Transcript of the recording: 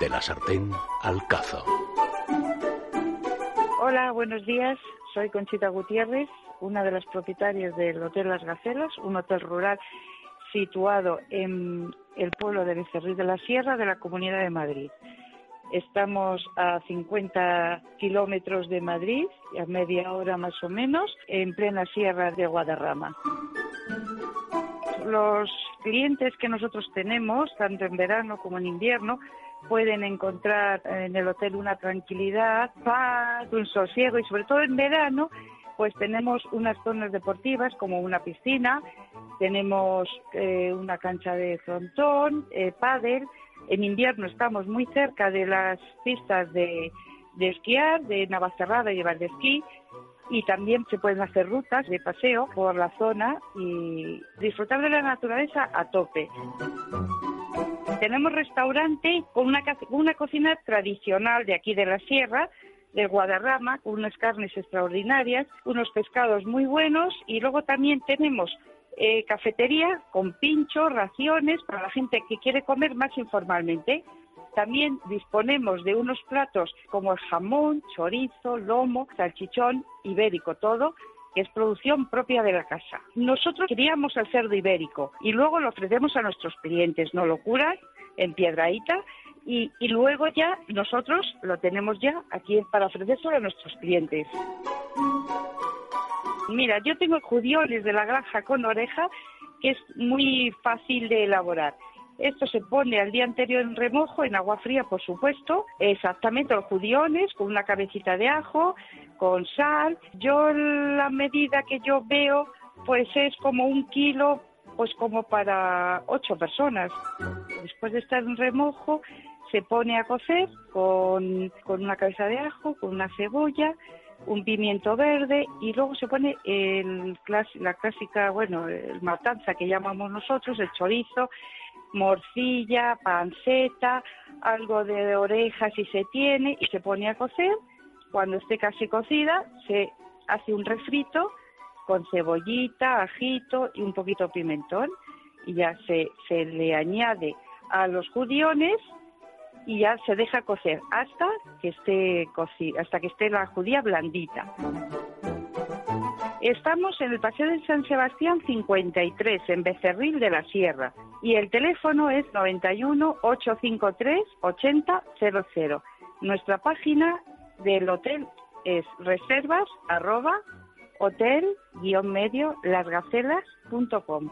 De la sartén al cazo. Hola, buenos días. Soy Conchita Gutiérrez, una de las propietarias del Hotel Las Gacelas, un hotel rural situado en el pueblo de Becerril de la Sierra de la Comunidad de Madrid. Estamos a 50 kilómetros de Madrid, a media hora más o menos, en plena sierra de Guadarrama. Los clientes que nosotros tenemos, tanto en verano como en invierno, pueden encontrar en el hotel una tranquilidad, paz, un sosiego y sobre todo en verano pues tenemos unas zonas deportivas como una piscina, tenemos eh, una cancha de frontón, eh, pádel. En invierno estamos muy cerca de las pistas de, esquiar, de Navacerrada y de esquí y también se pueden hacer rutas de paseo por la zona y disfrutar de la naturaleza a tope. Tenemos restaurante con una, una cocina tradicional de aquí de la sierra, de Guadarrama, con unas carnes extraordinarias, unos pescados muy buenos y luego también tenemos eh, cafetería con pinchos, raciones para la gente que quiere comer más informalmente. También disponemos de unos platos como el jamón, chorizo, lomo, salchichón, ibérico, todo, que es producción propia de la casa. Nosotros criamos el cerdo ibérico y luego lo ofrecemos a nuestros clientes, no lo curan en piedraíta y, y, luego ya nosotros lo tenemos ya aquí para ofrecérselo a nuestros clientes. Mira, yo tengo judiones de la granja con oreja que es muy fácil de elaborar. Esto se pone al día anterior en remojo, en agua fría, por supuesto. Exactamente, los judiones con una cabecita de ajo, con sal. Yo la medida que yo veo, pues es como un kilo, pues como para ocho personas. Después de estar en remojo, se pone a cocer con, con una cabeza de ajo, con una cebolla, un pimiento verde y luego se pone el, la clásica, bueno, el matanza que llamamos nosotros, el chorizo, morcilla, panceta, algo de oreja si se tiene y se pone a cocer. Cuando esté casi cocida se hace un refrito con cebollita, ajito y un poquito de pimentón y ya se, se le añade a los judiones y ya se deja cocer hasta que esté cocida, hasta que esté la judía blandita. Estamos en el Paseo de San Sebastián 53, en Becerril de la Sierra, y el teléfono es 91 853 8000. Nuestra página del hotel es reservas arroba hotel-medio lasgacelas.com.